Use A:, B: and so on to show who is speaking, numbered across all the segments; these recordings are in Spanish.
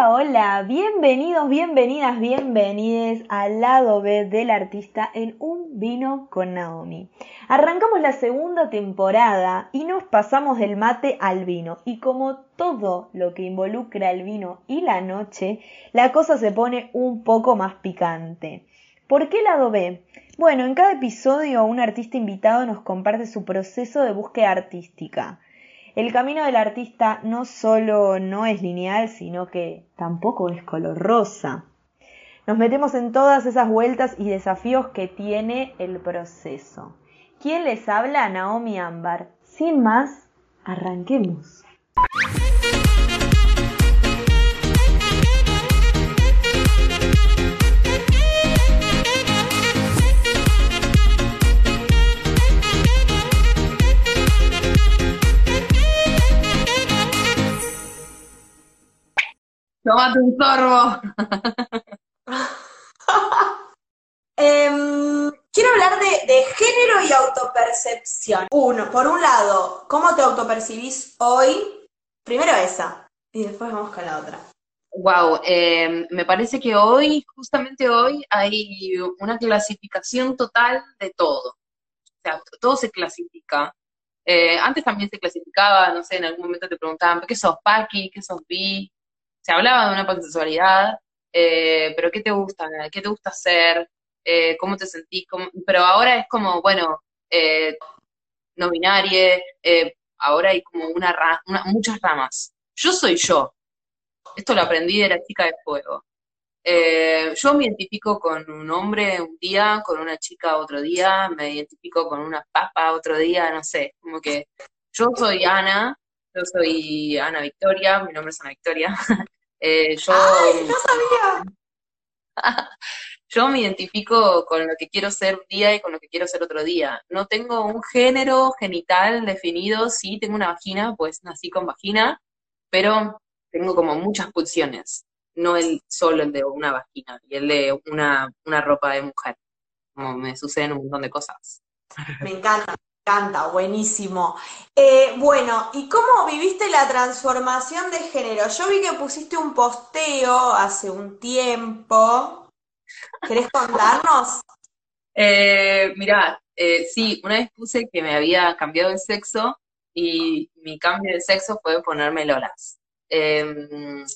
A: Hola, hola, bienvenidos, bienvenidas, bienvenides al lado B del artista en Un vino con Naomi. Arrancamos la segunda temporada y nos pasamos del mate al vino y como todo lo que involucra el vino y la noche, la cosa se pone un poco más picante. ¿Por qué lado B? Bueno, en cada episodio un artista invitado nos comparte su proceso de búsqueda artística. El camino del artista no solo no es lineal, sino que tampoco es color rosa. Nos metemos en todas esas vueltas y desafíos que tiene el proceso. ¿Quién les habla? Naomi Ámbar. Sin más, arranquemos.
B: Tómate un sorbo.
C: Em, quiero hablar de, género y autopercepción. Uno, por un lado, ¿cómo te autopercibís hoy? Primero esa, y después vamos con la otra.
B: Wow, em, me parece que hoy, justamente hoy, hay una clasificación total de todo. O sea, todo se clasifica. Eh, antes también se clasificaba, no sé, en algún momento te preguntaban, ¿qué sos Paki? ¿Qué sos Bi? Se hablaba de una pansexualidad, eh, pero ¿qué te gusta? ¿Qué te gusta hacer? Eh, ¿Cómo te sentís? Pero ahora es como, bueno, eh, no binarie, ahora hay como una, muchas ramas. Yo soy yo. Esto lo aprendí de la chica de fuego. yo me identifico con un hombre un día, con una chica otro día, me identifico con una papa otro día, no sé, como que yo soy Ana, yo soy Ana Victoria, mi nombre es Ana Victoria.
C: Eh, yo, ¡Ay, no sabía!
B: yo me identifico con lo que quiero ser un día y con lo que quiero ser otro día. No tengo un género genital definido, sí tengo una vagina, pues nací con vagina, pero tengo como muchas pulsiones, no el solo el de una vagina y el de una, una ropa de mujer, como me suceden un montón de cosas.
C: Me encanta, encanta, buenísimo. Eh, bueno, ¿y cómo viviste la transformación de género? Yo vi que pusiste un posteo hace un tiempo. ¿Querés contarnos?
B: Eh, mirá, eh, sí, una vez puse que me había cambiado de sexo y mi cambio de sexo fue ponerme lolas. Em,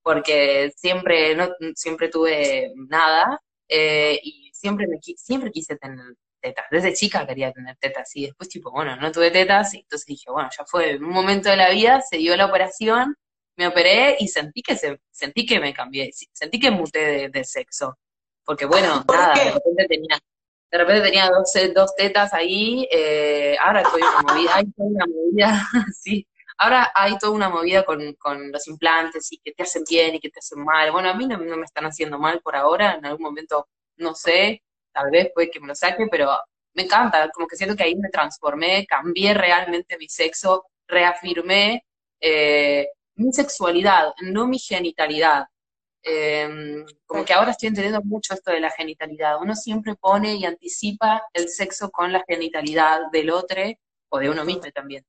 B: porque siempre, no, siempre tuve nada y siempre, me, siempre quise tener tetas. Desde chica quería tener tetas y después tipo, bueno, no tuve tetas y entonces dije, bueno, ya fue, en un momento de la vida se dio la operación, me operé y sentí que se, sentí que me cambié, sentí que muté de, sexo. Porque bueno, nada, de repente tenía, de repente tenía dos, dos tetas ahí, eh, ahora estoy una movida, hay toda una movida, sí, ahora hay toda una movida con, con, los implantes y que te hacen bien y que te hacen mal. Bueno, a mí no, no me están haciendo mal por ahora, en algún momento, no sé, tal vez puede que me lo saque, pero me encanta, como que siento que ahí me transformé, cambié realmente mi sexo, reafirmé eh, mi sexualidad, no mi genitalidad. Em, como que ahora estoy entendiendo mucho esto de la genitalidad. Uno siempre pone y anticipa el sexo con la genitalidad del otro o de uno mismo también.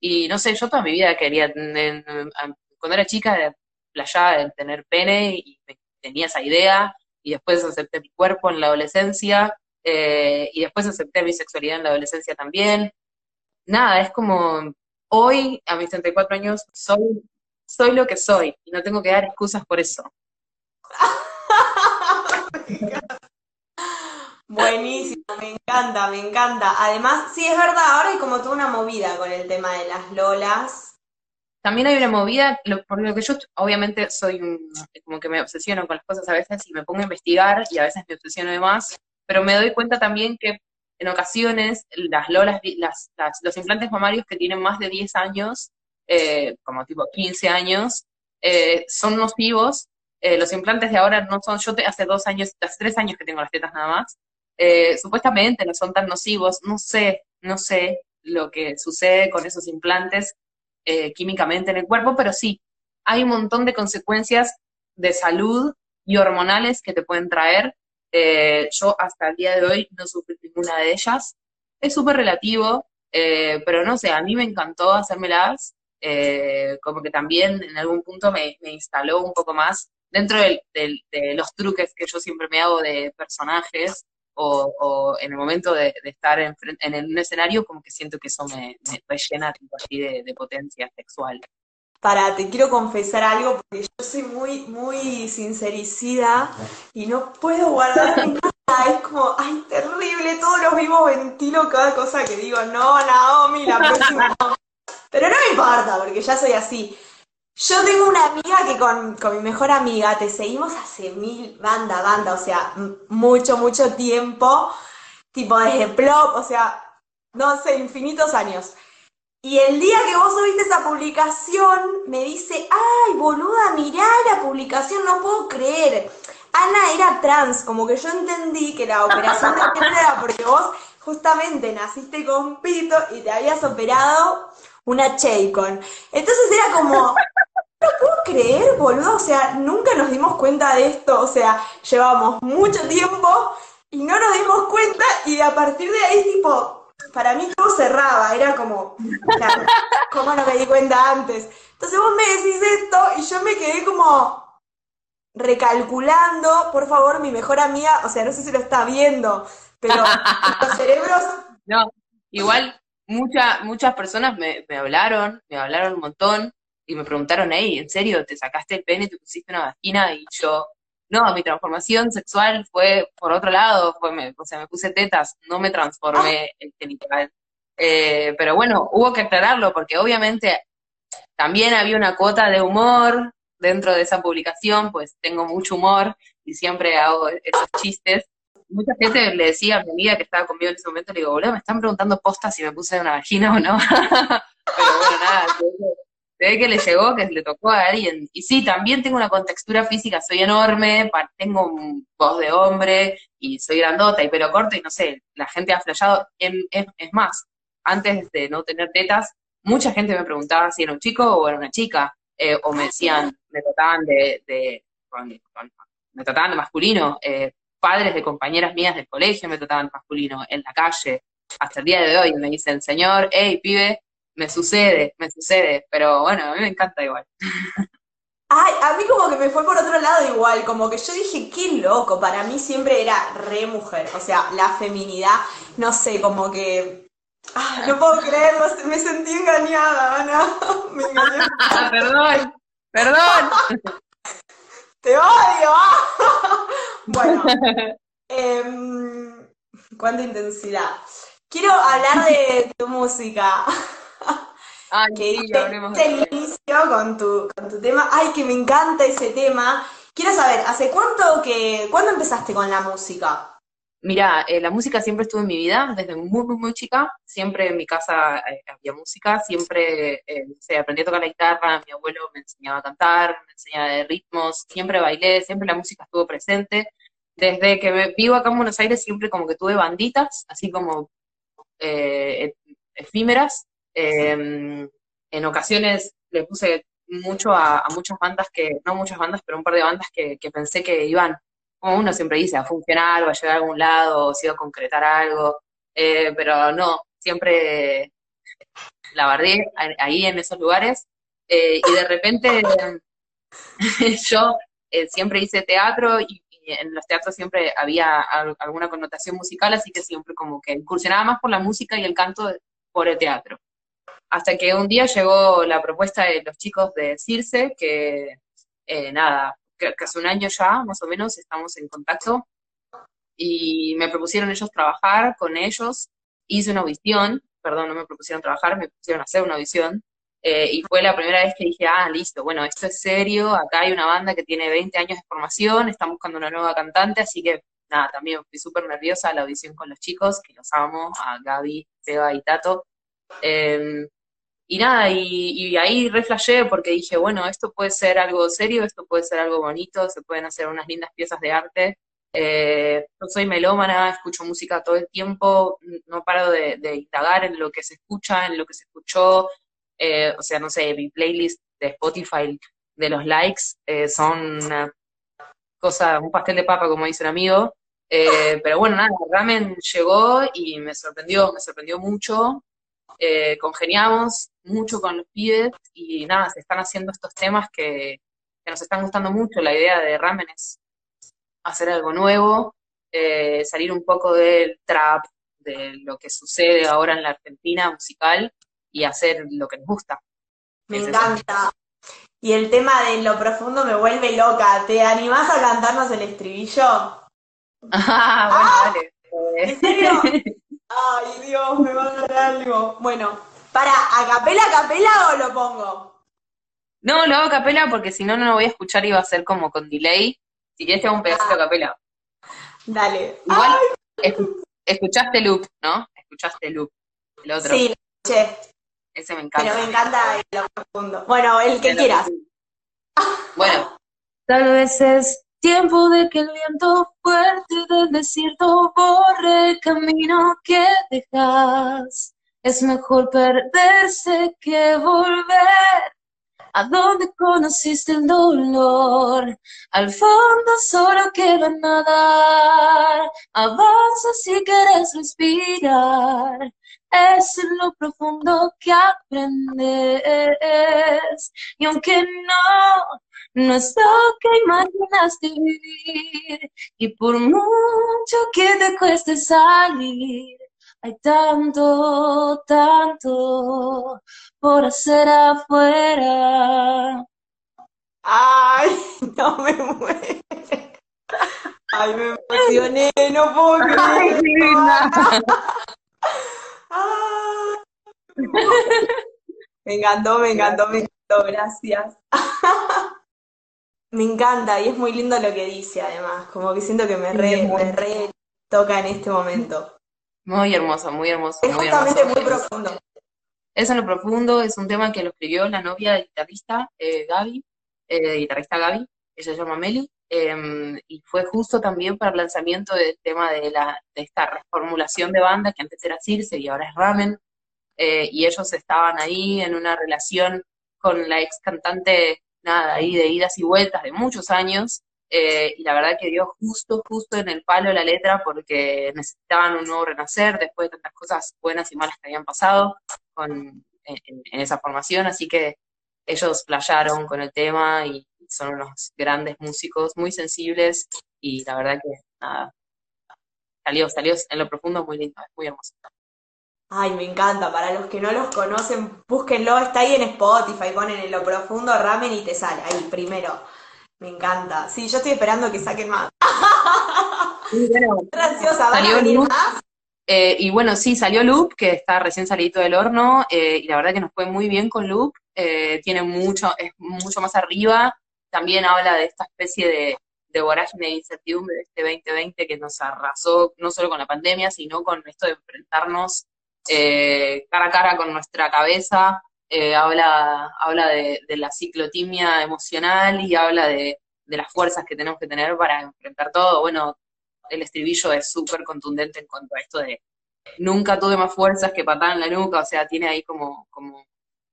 B: Y no sé, yo toda mi vida quería, cuando era chica, playar, tener pene y tenía esa idea y después acepté mi cuerpo en la adolescencia, eh, y después acepté mi sexualidad en la adolescencia también. Nada, es como hoy, a mis 34 años, soy, soy lo que soy y no tengo que dar excusas por eso.
C: Buenísimo, me encanta, me encanta. Además, sí es verdad, ahora hay como toda una movida con el tema de las lolas.
B: También hay una movida, por lo que yo obviamente soy como que me obsesiono con las cosas a veces y me pongo a investigar y a veces me obsesiono de más, pero me doy cuenta también que en ocasiones las lolas, las, los implantes mamarios que tienen más de 10 años, eh, como tipo 15 años, eh, son nocivos. Eh, los implantes de ahora no son, yo hace dos años, hace tres años que tengo las tetas nada más, supuestamente no son tan nocivos, no sé, no sé lo que sucede con esos implantes, eh, químicamente en el cuerpo, pero sí, hay un montón de consecuencias de salud y hormonales que te pueden traer. Eh, yo hasta el día de hoy no sufrí ninguna de ellas. Es súper relativo, eh, pero no sé, a mí me encantó hacérmelas. como que también en algún punto me, instaló un poco más dentro de los truques que yo siempre me hago de personajes o, en el momento de, estar en, en, un escenario, como que siento que eso me, rellena tipo así de, potencia sexual.
C: Para, te quiero confesar algo, porque yo soy muy, muy sincericida y no puedo guardar nada. Es como, ay, terrible, todos los vivos ventilo cada cosa que digo, no, Naomi, la próxima Pero no me importa, porque ya soy así. Yo tengo una amiga que con, mi mejor amiga te seguimos hace mil, banda, banda, o sea, mucho, mucho tiempo, tipo desde Plop, o sea, no sé, infinitos años. Y el día que vos subiste esa publicación, me dice, ay, boluda, mirá la publicación, no puedo creer. Ana era trans, como que yo entendí que la operación de era porque vos justamente naciste con pito y te habías operado una Chaycon. Entonces era como, no puedo creer, boludo, o sea, nunca nos dimos cuenta de esto, o sea, llevamos mucho tiempo y no nos dimos cuenta y a partir de ahí, tipo, para mí todo cerraba, era como, claro, ¿cómo no me di cuenta antes? Entonces vos me decís esto y yo me quedé como recalculando, por favor, mi mejor amiga, o sea, no sé si lo está viendo, pero los cerebros...
B: No, igual muchas personas me, me hablaron, me hablaron un montón, y me preguntaron, hey, ¿en serio te sacaste el pene, te pusiste una vagina? Y yo, no, mi transformación sexual fue por otro lado, fue, me, o sea, me puse tetas, no me transformé en genital. Eh, pero bueno, hubo que aclararlo porque obviamente también había una cuota de humor dentro de esa publicación, pues tengo mucho humor y siempre hago esos chistes. Mucha gente le decía a mi amiga que estaba conmigo en ese momento, le digo, boludo, me están preguntando postas si me puse una vagina o no. pero bueno, nada, se ve que le llegó, que le tocó a alguien. Y sí, también tengo una contextura física, soy enorme, tengo un voz de hombre y soy grandota y pelo corto y no sé, la gente ha flayado. Es, más, antes de no tener tetas, mucha gente me preguntaba si era un chico o era una chica, eh, o me decían, me trataban de, me trataban de masculino, eh, padres de compañeras mías del colegio me trataban de masculino, en la calle, hasta el día de hoy me dicen, señor, hey, pibe, me sucede, me sucede, pero bueno, a mí me encanta igual.
C: Ay, a mí como que me fue por otro lado igual, como que yo dije, qué loco, para mí siempre era re mujer, o sea, la feminidad, no sé, como que... Ay, no puedo creerlo, me sentí engañada, Ana. Me engañé.
B: perdón, perdón.
C: Te odio. bueno, eh, cuánta intensidad. Quiero hablar de tu música.
B: Ay, que
C: el inicio con tu, con tu tema. Ay, que me encanta ese tema. Quiero saber, ¿hace cuánto que, cuándo empezaste con la música?
B: Mira, eh, la música siempre estuvo en mi vida, desde muy, muy, muy chica. Siempre en mi casa eh, había música, siempre eh, aprendí a tocar la guitarra, mi abuelo me enseñaba a cantar, me enseñaba de ritmos, siempre bailé, siempre la música estuvo presente. Desde que vivo acá en Buenos Aires siempre como que tuve banditas, así como efímeras, Em, en ocasiones le puse mucho a, muchas bandas que, no muchas bandas, pero un par de bandas que, pensé que iban, como uno siempre dice, a funcionar o a llegar a algún lado o si iba a concretar algo, eh, pero no, siempre la bardé ahí en esos lugares eh, y de repente yo eh, siempre hice teatro y, en los teatros siempre había alguna connotación musical, así que siempre como que incursionaba más por la música y el canto por el teatro. Hasta que un día llegó la propuesta de los chicos de Circe, que eh, nada, que, hace un año ya, más o menos, estamos en contacto, y me propusieron ellos trabajar con ellos, hice una audición, perdón, no me propusieron trabajar, me propusieron hacer una audición, eh, y fue la primera vez que dije, ah, listo, bueno, esto es serio, acá hay una banda que tiene 20 años de formación, están buscando una nueva cantante, así que nada, también fui súper nerviosa la audición con los chicos, que los amo, a Gaby, Seba y Tato. Em, y nada, y, ahí reflashé porque dije, bueno, esto puede ser algo serio, esto puede ser algo bonito, se pueden hacer unas lindas piezas de arte. Eh, yo soy melómana, escucho música todo el tiempo, no paro de, indagar en lo que se escucha, en lo que se escuchó. Eh, o sea, no sé, mi playlist de Spotify de los likes eh, son una cosa, un pastel de papa, como dice un amigo. pero bueno, nada, Ramen llegó y me sorprendió, me sorprendió mucho. Eh, congeniamos mucho con los pibes y nada, se están haciendo estos temas que, nos están gustando mucho. La idea de Ramen es hacer algo nuevo, eh, salir un poco del trap, de lo que sucede ahora en la Argentina musical y hacer lo que nos gusta.
C: Me encanta. Y el tema de lo profundo me vuelve loca. ¿Te animás a cantarnos el estribillo?
B: Ah, bueno, ¡Ah! dale.
C: ¿En serio? Ay, Dios, me va a dar algo. Bueno, para, ¿a capela, a capela o lo pongo?
B: No, lo hago a capela porque si no, no lo voy a escuchar y va a ser como con delay. Si quieres, te hago un pedacito a capela.
C: Dale.
B: Igual, escuchaste Loop, ¿no? Escuchaste Loop, el otro.
C: Sí, lo escuché.
B: Ese me encanta.
C: Pero me encanta lo profundo. Bueno, el que quieras.
B: Bueno, tal vez es Tiempo de que el viento fuerte del desierto borre el camino que dejas. Es mejor perderse que volver a donde conociste el dolor. Al fondo solo queda nadar. Avanza si quieres respirar. Es lo profundo que aprendes. Y aunque no no es lo que imaginaste vivir y por mucho que te cueste salir, hay tanto, tanto por hacer afuera.
C: Ay, no me muero. Ay, me emocioné, no puedo creer. Me encantó, me encantó, me encantó, gracias. Me encanta y es muy lindo lo que dice además, como que siento que me re, toca en este momento.
B: Muy hermoso, muy hermoso.
C: Es justamente muy profundo.
B: Es en lo profundo, es un tema que lo escribió la novia del guitarrista eh, Gaby, eh, guitarrista Gaby, ella se llama Meli, em, y fue justo también para el lanzamiento del tema de, la, de esta reformulación de banda que antes era Circe y ahora es Ramen, eh, y ellos estaban ahí en una relación con la ex cantante nada, ahí de idas y vueltas de muchos años, eh, y la verdad que dio justo, justo en el palo la letra porque necesitaban un nuevo renacer después de tantas cosas buenas y malas que habían pasado con, en, esa formación, así que ellos playaron con el tema y son unos grandes músicos, muy sensibles, y la verdad que nada, salió, salió en lo profundo muy lindo, muy hermoso.
C: Ay, me encanta. Para los que no los conocen, búsquenlo. Está ahí en Spotify. Ponen en lo profundo ramen y te sale. Ahí, primero. Me encanta. Sí, yo estoy esperando que saquen más. Graciosa. ¿Van a venir más?
B: Eh, y bueno, sí, salió Loop, que está recién salido del horno, eh, y la verdad que nos fue muy bien con Loop. Eh, tiene mucho, es mucho más arriba. También habla de esta especie de, de vorágine de incertidumbre de este 2020 que nos arrasó no solo con la pandemia, sino con esto de enfrentarnos eh, cara a cara con nuestra cabeza, eh, habla, habla de, la ciclotimia emocional y habla de, las fuerzas que tenemos que tener para enfrentar todo. Bueno, el estribillo es súper contundente en cuanto a esto de nunca tuve más fuerzas que patar en la nuca, o sea, tiene ahí como, como,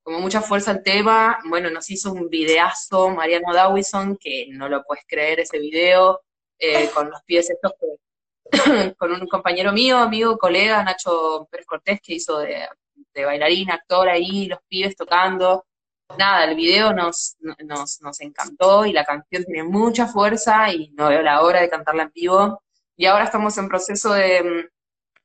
B: como mucha fuerza el tema. Bueno, nos hizo un videazo Mariano Dawison, que no lo puedes creer ese video, eh, con los pies estos que con un compañero mío, amigo, colega, Nacho Pérez Cortés, que hizo de, bailarina, actor ahí, los pibes tocando. Nada, el video nos, nos, nos encantó y la canción tiene mucha fuerza y no veo la hora de cantarla en vivo. Y ahora estamos en proceso de,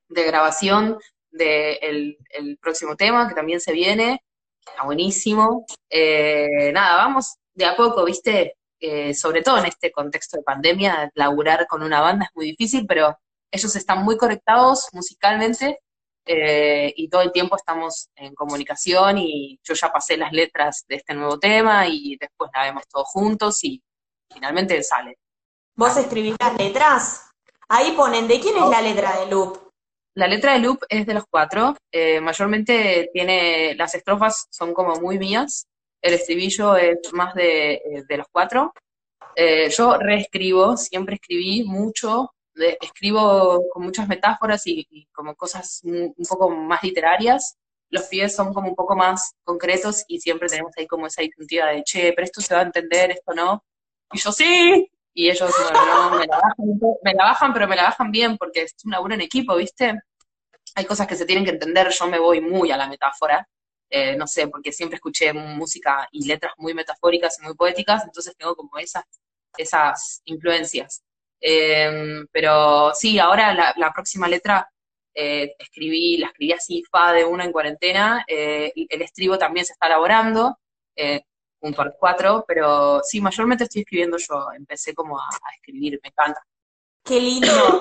B: grabación del el próximo tema, que también se viene. Está buenísimo. Eh, nada, vamos de a poco, ¿viste? Eh, sobre todo en este contexto de pandemia, laburar con una banda es muy difícil, pero ellos están muy conectados musicalmente eh, y todo el tiempo estamos en comunicación y yo ya pasé las letras de este nuevo tema y después la vemos todos juntos y finalmente sale.
C: ¿Vos escribís las letras? Ahí ponen, ¿de quién es la letra de Loop?
B: La letra de Loop es de los cuatro, eh, mayormente tiene, las estrofas son como muy mías, el estribillo es más de, eh, los cuatro. Eh, yo reescribo, siempre escribí mucho, escribo con muchas metáforas y, como cosas un, poco más literarias. Los pies son como un poco más concretos y siempre tenemos ahí como esa disyuntiva de, che, pero esto se va a entender, esto no. Y yo sí, y ellos no, me, la bajan, me la bajan, pero me la bajan bien porque es un laburo en equipo, ¿viste? hay cosas que se tienen que entender, yo me voy muy a la metáfora, eh, no sé, porque siempre escuché música y letras muy metafóricas y muy poéticas, entonces tengo como esas, esas influencias. Em, pero sí, ahora la, próxima letra eh, escribí, la escribí así, fa de una en cuarentena, eh, el estribo también se está elaborando, junto al cuatro, pero sí, mayormente estoy escribiendo yo, empecé como a, a escribir, me encanta.
C: Qué lindo.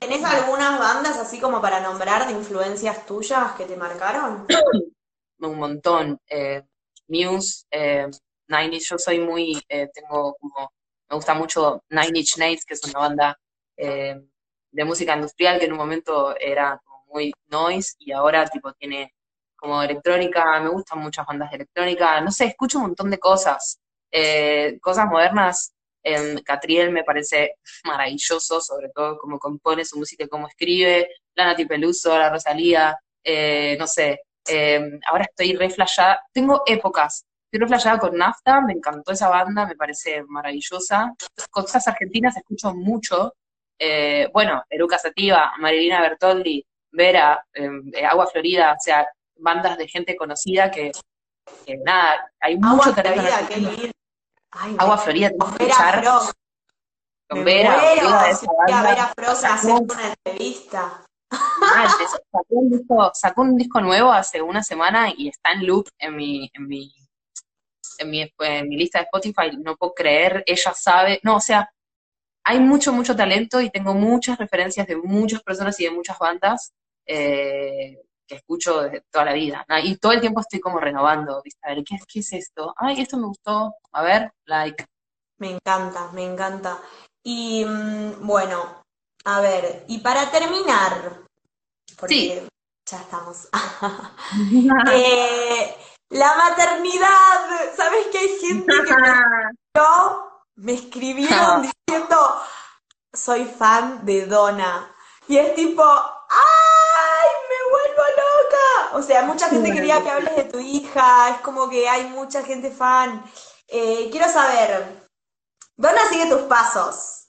C: ¿Tenés algunas bandas así como para nombrar de influencias tuyas que te marcaron?
B: un montón. Eh, Muse, eh, Nine Inch, yo soy muy, eh, tengo como, me gusta mucho Nine Inch Nails, que es una banda eh, de música industrial que en un momento era como muy noise y ahora tipo tiene como electrónica, me gustan muchas bandas de electrónica, no sé, escucho un montón de cosas, cosas modernas. Catriel me parece maravilloso, sobre todo cómo compone su música y cómo escribe, Lana Peluso, la Rosalía, no sé, Em, ahora estoy re Tengo épocas. Estoy re con Nafta, me encantó esa banda, me parece maravillosa. Cosas argentinas escucho mucho. Eh, bueno, Eruca Sativa, Marilina Bertoldi, Vera, em, eh, Agua Florida, o sea, bandas de gente conocida que, nada, hay mucho talento. Florida, Agua Florida,
C: con Vera Con Vera, Vera, una entrevista.
B: Ah, sacó, un disco, sacó un disco nuevo hace una semana y está en loop en mi, en mi, en mi, en mi lista de Spotify. No puedo creer, ella sabe. No, o sea, hay mucho, mucho talento y tengo muchas referencias de muchas personas y de muchas bandas eh, que escucho desde toda la vida. Y todo el tiempo estoy como renovando, ¿viste? A ver, ¿qué, ¿qué es esto? Ay, esto me gustó. A ver, like.
C: Me encanta, me encanta. Y mm, bueno, a ver, y para terminar, porque ya estamos. Eh, la maternidad, ¿sabes que hay gente que me, me escribieron diciendo soy fan de Donna? Y es tipo, ¡ay! O sea, mucha gente quería que hables de tu hija, es como que hay mucha gente fan. Eh, quiero saber, Donna sigue tus pasos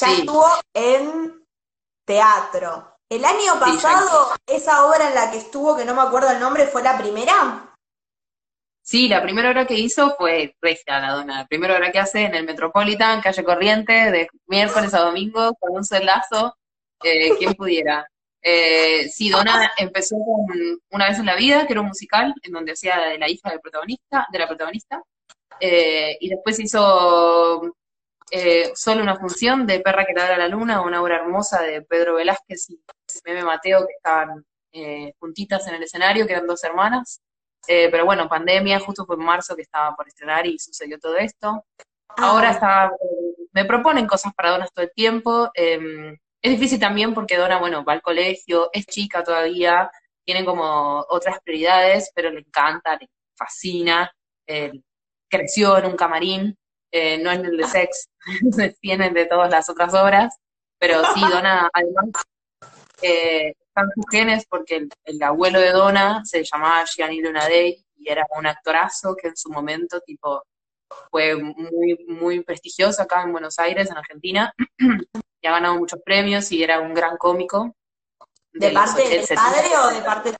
C: ya estuvo en teatro. El año pasado, esa obra en la que estuvo, que no me acuerdo el nombre, fue la primera.
B: Sí, la primera obra que hizo fue regia la dona. La primera obra que hace en el Metropolitan, calle Corriente, de miércoles a domingo, con un celazo, eh, quien pudiera. Eh, sí, Dona empezó con Una vez en la vida, que era un musical, en donde hacía de la hija del protagonista, de la protagonista, eh, y después hizo eh, solo una función de Perra que ladra la luna, una obra hermosa de Pedro Velázquez y Meme Mateo que estaban eh, juntitas en el escenario, que eran dos hermanas. Pero bueno, pandemia, justo fue en marzo que estaba por estrenar y sucedió todo esto. Ahora ah. está, me proponen cosas para Donas todo el tiempo. Es difícil también porque Dona, bueno, va al colegio, es chica todavía, tiene como otras prioridades, pero le encanta, le fascina. creció en un camarín, eh, no en el de sex, tienen de todas las otras obras, pero sí, Donna, además, eh, están sus genes porque el, abuelo de Donna se llamaba Gianni Lunadei y era un actorazo que en su momento, tipo, fue muy, muy prestigioso acá en Buenos Aires, en Argentina, y ha ganado muchos premios y era un gran cómico.
C: ¿De, parte del padre o de parte de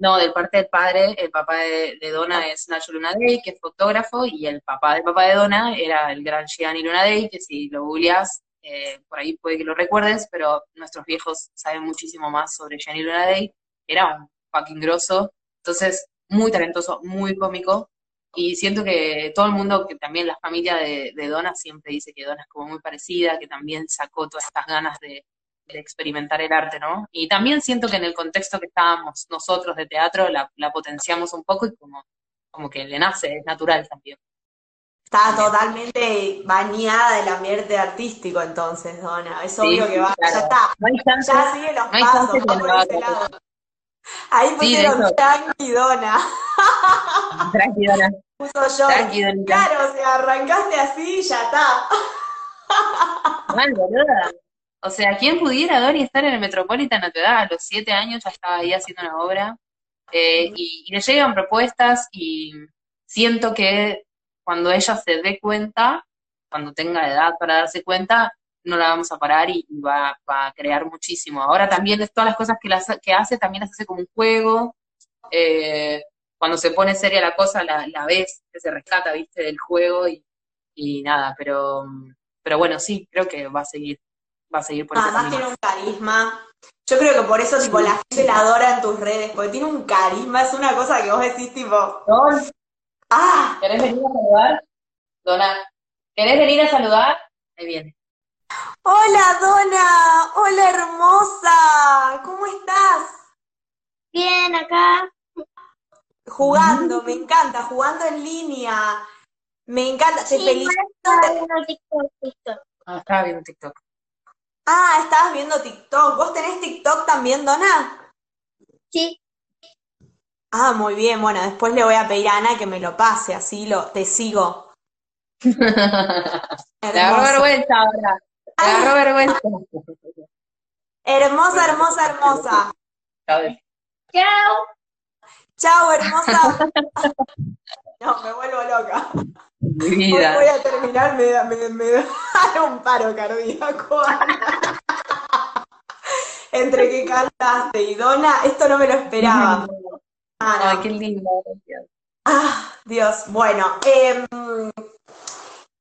B: no, del parte del padre, el papá de, Donna es Nacho Lunadei, que es fotógrafo, y el papá del papá de Donna era el gran Gianni Lunadei, que si lo googleás, eh, por ahí puede que lo recuerdes, pero nuestros viejos saben muchísimo más sobre Gianni Lunadei, era un fucking grosso, entonces muy talentoso, muy cómico, y siento que todo el mundo, que también la familia de, de Donna siempre dice que Donna es como muy parecida, que también sacó todas estas ganas de, experimentar el arte, ¿no? Y también siento que en el contexto que estábamos nosotros de teatro la, potenciamos un poco y como, como que le nace, es natural también.
C: Está totalmente bañada del ambiente artístico entonces, Dona. Es obvio que va, ya está. ya sigue los pasos, por ese lado. Ahí pusieron sí, Tranqui Dona.
B: Tranqui Dona.
C: Puso yo. claro, o sea, arrancaste así y ya está.
B: Mal, boluda. O sea, ¿quién pudiera, Dori, estar en el Metropolitan a tu edad? A los siete años ya estaba ahí haciendo una obra. Eh, y, le llegan propuestas y siento que cuando ella se dé cuenta, cuando tenga edad para darse cuenta, no la vamos a parar y, va, a crear muchísimo. Ahora también todas las cosas que, las, que hace, también las hace como un juego. Eh, cuando se pone seria la cosa, la, la ves, que se rescata, viste, del juego y, y nada, pero, pero bueno, sí, creo que va a seguir, va a seguir por
C: Además tiene un carisma. Yo creo que por eso, tipo, la gente la adora en tus redes, porque tiene un carisma, es una cosa que vos decís, tipo...
B: ¡Ah! ¿Querés venir a saludar? Dona, ¿querés venir a saludar? Ahí viene.
C: Hola, Dona. Hola, hermosa. ¿Cómo estás?
D: Bien, acá.
C: Jugando, me encanta, jugando en línea. Me encanta, te felicito.
B: Ah, estaba viendo TikTok.
C: Ah, estabas viendo TikTok. ¿Vos tenés TikTok también, Dona?
D: Sí.
C: Ah, muy bien. Bueno, después le voy a pedir a Ana que me lo pase, así lo te sigo.
B: Te agarró vergüenza ahora. Te agarró vergüenza.
C: Hermosa, hermosa, hermosa.
D: Chao.
C: Chao, hermosa. No, me vuelvo loca. Voy a terminar, me da, me, me da un paro cardíaco. Entre que cantaste y Dona, esto no me lo esperaba.
B: Ay, qué lindo.
C: Ah, Dios. Bueno, eh,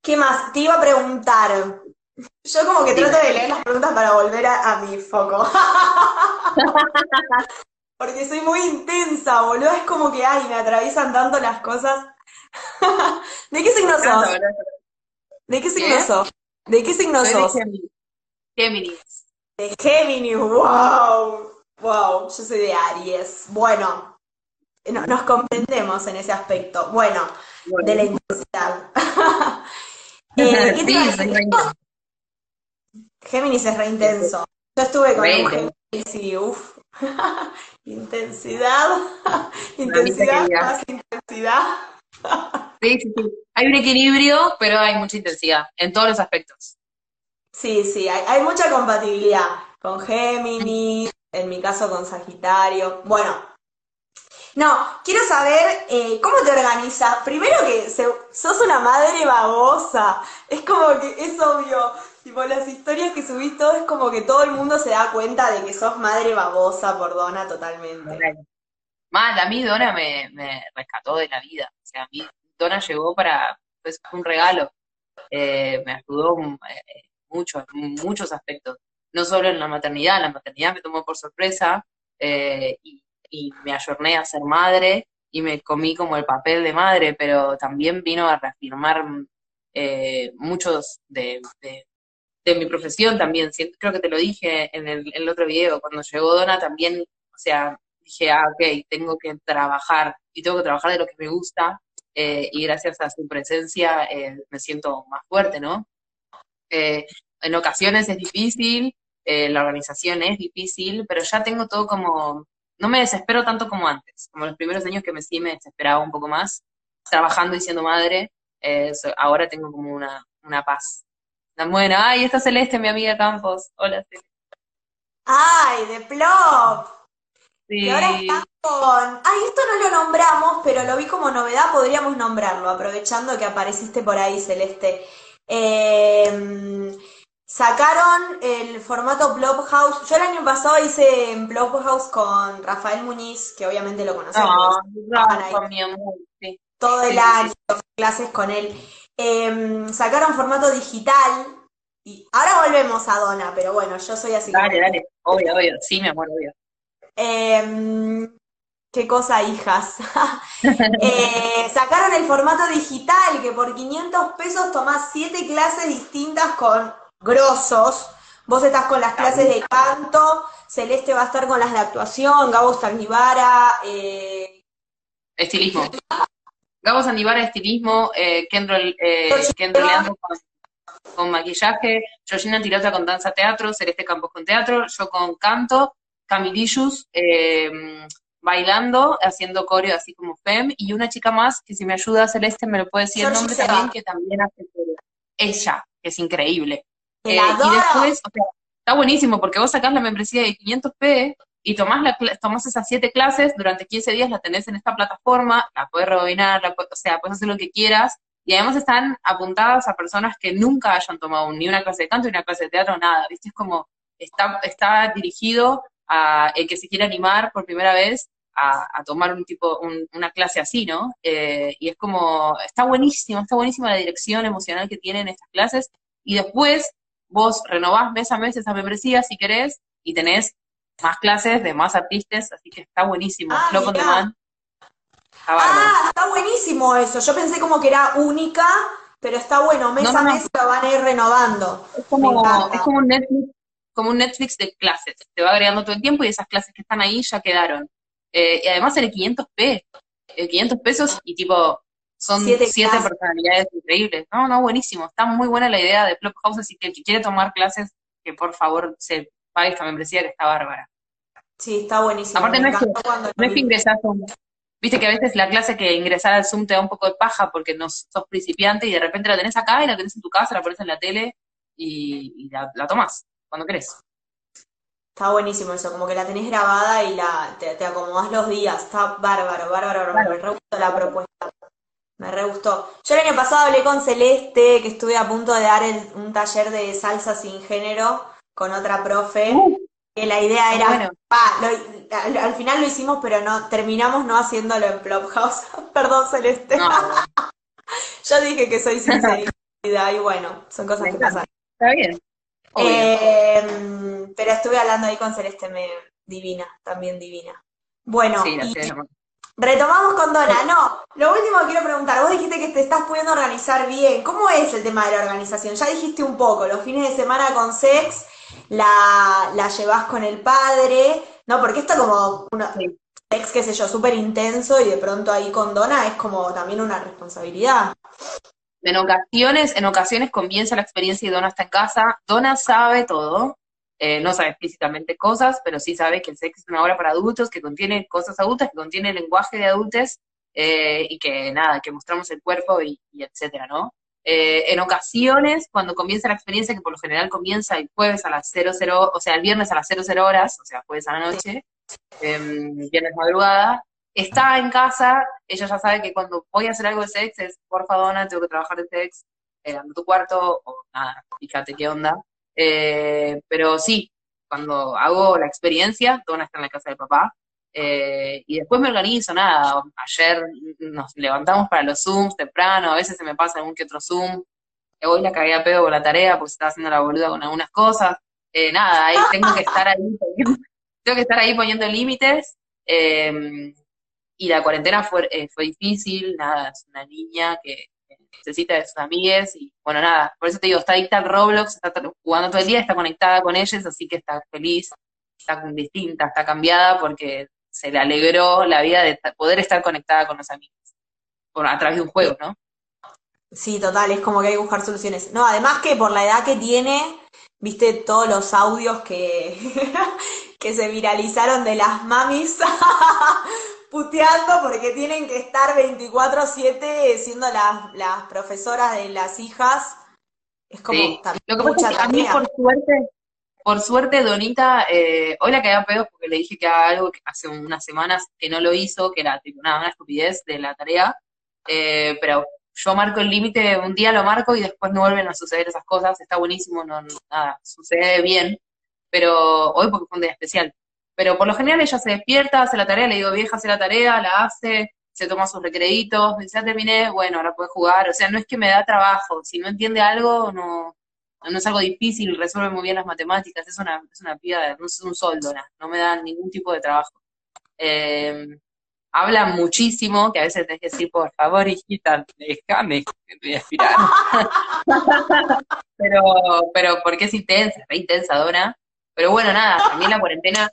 C: ¿qué más? Te iba a preguntar. Yo como que trato de leer las preguntas para volver a, a mi foco. Porque soy muy intensa, boludo. Es como que, ay, me atraviesan tanto las cosas. ¿De qué signo sos? ¿De qué signo sos? ¿De qué signo sos?
B: Géminis.
C: De Géminis, wow. Wow, yo soy de Aries. Bueno, no, nos comprendemos en ese aspecto. Bueno, de la intensidad. eh, ¿qué te iba a decir? Géminis es re intenso. Yo estuve con un Géminis y uff. intensidad. intensidad más intensidad.
B: sí, sí, sí. Hay un equilibrio, pero hay mucha intensidad en todos los aspectos.
C: Sí, sí, hay, hay mucha compatibilidad con Géminis, en mi caso con Sagitario. Bueno, no, quiero saber eh, cómo te organizas. Primero que sos una madre babosa. Es como que es obvio. Tipo, las historias que subís todo es como que todo el mundo se da cuenta de que sos madre babosa por Dona totalmente.
B: Mal, a mí Dona me, rescató de la vida. O sea, a mí Dona llegó para, pues, un regalo. Eh, me ayudó eh, mucho, en muchos aspectos. No solo en la maternidad, la maternidad me tomó por sorpresa y y me ayorné a ser madre y me comí como el papel de madre, pero también vino a reafirmar eh, muchos de, mi profesión también. Creo que te lo dije en el, otro video, cuando llegó Dona también, o sea, dije, ah, ok, tengo que trabajar y tengo que trabajar de lo que me gusta eh, y gracias a su presencia eh, me siento más fuerte, ¿no? en ocasiones es difícil, la organización es difícil, pero ya tengo todo como no me desespero tanto como antes, como los primeros años que me sí me desesperaba un poco más, trabajando y siendo madre, eh, ahora tengo como una, una paz. Tan buena, ay, está Celeste, mi amiga Campos, hola Celeste.
C: Ay, de Plop. Sí. Y ahora está con. Ay, esto no lo nombramos, pero lo vi como novedad, podríamos nombrarlo, aprovechando que apareciste por ahí, Celeste. Eh, Sacaron el formato Blobhouse. Yo el año pasado hice en Blobhouse con Rafael Muñiz, que obviamente lo conocen.
B: No, mi amor,
C: Todo el año, clases con él. Em, sacaron formato digital. Y ahora volvemos a Dona, pero bueno, yo soy así.
B: Dale, dale, obvio, obvio. Sí, mi amor, obvio.
C: Em, qué cosa, hijas. Eh, sacaron el formato digital, que por 500 pesos tomás 7 clases distintas con grosos. Vos estás con las clases de canto, Celeste va a estar con las de actuación, Gabo Sandivara. Eh...
B: Estilismo. Gabo Sandivara, estilismo, eh, Kendro, eh, Leandro con, maquillaje, Georgina Tirota con danza teatro, Celeste Campos con teatro, yo con canto, Camilillus eh, bailando, haciendo coreo así como Fem, y una chica más que si me ayuda Celeste me lo puede decir el nombre también, que también hace Ella, que es increíble. Eh, y después, o sea, está buenísimo porque vos sacás la membresía de 500p y tomás, la, tomás esas siete clases, durante 15 días la tenés en esta plataforma, la puedes rebobinar, o sea, puedes hacer lo que quieras, y además están apuntadas a personas que nunca hayan tomado ni una clase de canto, ni una clase de teatro, nada, ¿viste? Es como, está, está dirigido a el que se quiere animar por primera vez a, tomar un tipo, una clase así, ¿no? Eh, y es como, está buenísimo, está buenísima la dirección emocional que tienen estas clases, y después vos renovás mes a mes esa membresía si querés, y tenés más clases de más artistas, así que está buenísimo.
C: Ah.
B: Está.
C: Ah, está buenísimo eso. Yo pensé como que era única, pero está bueno, mes
B: No,
C: a
B: no.
C: mes lo van a ir renovando.
B: Es como, es como un Netflix, como un Netflix de clases. Te va agregando todo el tiempo y esas clases que están ahí ya quedaron. Eh, y además en el 500p, el 500 pesos y tipo, son
C: Siete
B: siete, personalidades increíbles. No, no, buenísimo. Está muy buena la idea de Flophouse, así que el que quiere tomar clases, que por favor se pague esta membresía que está bárbara.
C: Sí, está buenísimo.
B: Aparte no es que- No es que ingresás. Viste que a veces la clase que ingresar al Zoom te da un poco de paja porque no sos principiante y de repente la tenés acá y la tenés en tu casa, la pones en la tele y, y la, la tomás cuando querés.
C: Está buenísimo eso, como que la tenés grabada y la te, te acomodás los días. Está bárbaro, bárbaro, bárbaro. Me re gustó la propuesta. Me re gustó. Yo el año pasado hablé con Celeste, que estuve a punto de dar el- un taller de salsa sin género con otra profe. Que la idea era,
B: Bueno.
C: lo- al, al final lo hicimos, pero no, terminamos no haciéndolo en Flophouse. Perdón, Celeste.
B: No,
C: Yo dije que soy sinceridad y bueno, son cosas que pasan.
B: está bien.
C: Eh, pero estuve hablando ahí con Celeste, me, divina, también divina. Bueno,
B: sí,
C: y retomamos con Donna. No, lo último que quiero preguntar, vos dijiste que te estás pudiendo organizar bien. ¿Cómo es el tema de la organización? Ya dijiste un poco, los fines de semana con sex, la, la llevas con el padre, ¿no? Porque esto como una,
B: Sí.
C: sex, qué sé yo, súper intenso y de pronto ahí con Donna es como también una responsabilidad.
B: En ocasiones, en ocasiones comienza la experiencia y Donna está en casa. Donna sabe todo, eh, no sabe explícitamente cosas, pero sí sabe que el sexo es una obra para adultos, que contiene cosas adultas, que contiene lenguaje de adultos, eh, y que nada, que mostramos el cuerpo y, y etcétera, ¿no? Eh, en ocasiones, cuando comienza la experiencia, que por lo general comienza el jueves a las 00, o sea, el viernes a las 00 horas, o sea, jueves a la noche, em, viernes madrugada, está en casa, ella ya sabe que cuando voy a hacer algo de sex es, porfa, Donna, tengo que trabajar de sex, eh, anda a tu cuarto, o nada, fíjate qué onda. Eh, pero sí, cuando hago la experiencia, Donna está en la casa del papá, eh, y después me organizo, nada, ayer nos levantamos para los Zooms temprano, a veces se me pasa algún que otro Zoom, hoy la cagué a pedo con la tarea porque estaba haciendo la boluda con algunas cosas, eh, nada, ahí tengo que estar ahí, tengo que estar ahí poniendo límites, eh, y la cuarentena fue, eh, fue difícil, nada, es una niña que necesita de sus amigues y bueno, nada, por eso te digo, está adicta al Roblox, está jugando todo el día, está conectada con ellos, así que está feliz, está distinta, está cambiada porque se le alegró la vida de poder estar conectada con los amigos, por, a través de un juego, ¿no?
C: Sí, total, es como que hay que buscar soluciones. No, además que por la edad que tiene, viste todos los audios que, que se viralizaron de las mamis puteando porque tienen que estar 24/7 siendo las, las profesoras de las hijas. Es como
B: Sí.
C: también
B: Lo que pasa es que a mí, por suerte, por suerte, Donita, eh, hoy la quedé a pedos porque le dije que haga algo que hace unas semanas que no lo hizo, que era tipo una estupidez de la tarea, eh, pero yo marco el límite, un día lo marco y después no vuelven a suceder esas cosas, está buenísimo, no, nada, sucede bien, pero hoy porque fue un día especial. Pero por lo general ella se despierta, hace la tarea, le digo, vieja, hace la tarea, la hace, se toma sus dice, ya terminé, bueno, ahora puede jugar, o sea, no es que me da trabajo, si no entiende algo, no, no es algo difícil, resuelve muy bien las matemáticas, es una, es una piba, no es un soldo, no, me da ningún tipo de trabajo. Eh, habla muchísimo, que a veces tenés que decir, por favor, hijita, déjame respirar. pero, pero porque es intensa, re intensa, Dona. Pero bueno, nada, también la cuarentena,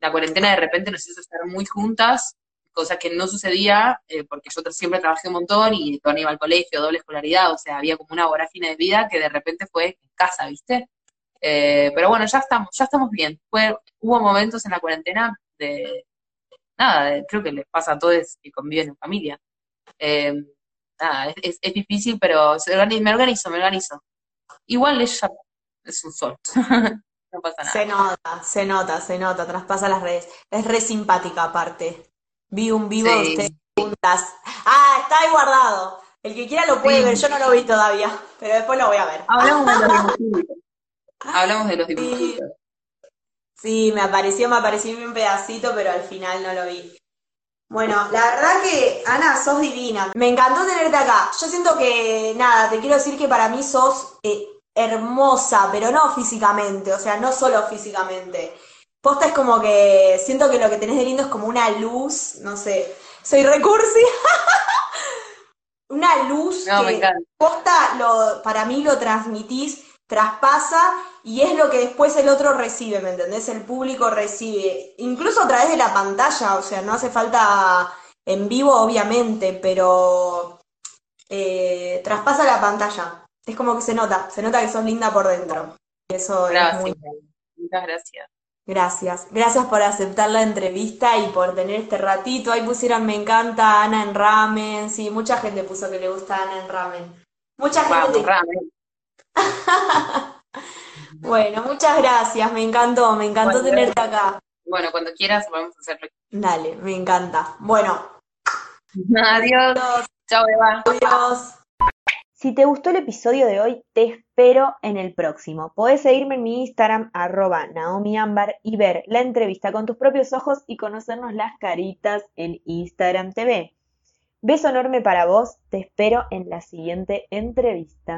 B: la cuarentena de repente nos hizo estar muy juntas, cosa que no sucedía, eh, porque yo siempre trabajé un montón y Dona iba al colegio, doble escolaridad, o sea, había como una vorágine de vida que de repente fue en casa, ¿viste? Eh, pero bueno, ya estamos, ya estamos bien. Fue, hubo momentos en la cuarentena de, nada, de- creo que les pasa a todos que conviven en familia. Eh, nada, es, es- es difícil, pero se me organizo, me organizo. Igual ella es un sol, no pasa nada.
C: Se nota, se nota, se nota, traspasa las redes. Es re simpática aparte. Vi un vivo de
B: Sí.
C: ustedes juntas. Ah, está ahí guardado. El que quiera lo puede
B: Sí.
C: ver, yo no lo vi todavía, pero después lo voy a ver.
B: Hablamos de los dibujitos. Hablamos de los dibujitos.
C: Sí, me apareció, me apareció un pedacito, pero al final no lo vi. Bueno, la verdad que, Ana, sos divina. Me encantó tenerte acá. Yo siento que, nada, te quiero decir que para mí sos eh, hermosa, pero no físicamente, o sea, no solo físicamente. Posta es como que siento que lo que tenés de lindo es como una luz, no sé, soy recursi. Una luz
B: No,
C: que posta lo, para mí lo transmitís, traspasa y es lo que después el otro recibe, ¿me entendés? El público recibe, incluso a través de la pantalla, o sea, no hace falta en vivo, obviamente, pero eh, traspasa la pantalla. Es como que se nota, se nota que sos linda por dentro. Y eso es
B: Gracias.
C: muy...
B: Muchas gracias.
C: Gracias, gracias por aceptar la entrevista y por tener este ratito. Ahí pusieron me encanta Ana en ramen. Sí, mucha gente puso que le gusta Ana en ramen. Mucha gente
B: Vamos,
C: te-
B: ramen.
C: Bueno, muchas gracias, me encantó, me encantó
B: Bueno,
C: tenerte acá.
B: Bueno, cuando quieras vamos a hacerlo.
C: Dale, me encanta. Bueno,
B: Adiós.
C: adiós,
B: Chao, Eva.
C: adiós.
A: Si te gustó el episodio de hoy, te espero en el próximo. Podés seguirme en mi Instagram, arroba naomiambar, y ver la entrevista con tus propios ojos y conocernos las caritas en Instagram TV. Beso enorme para vos, te espero en la siguiente entrevista.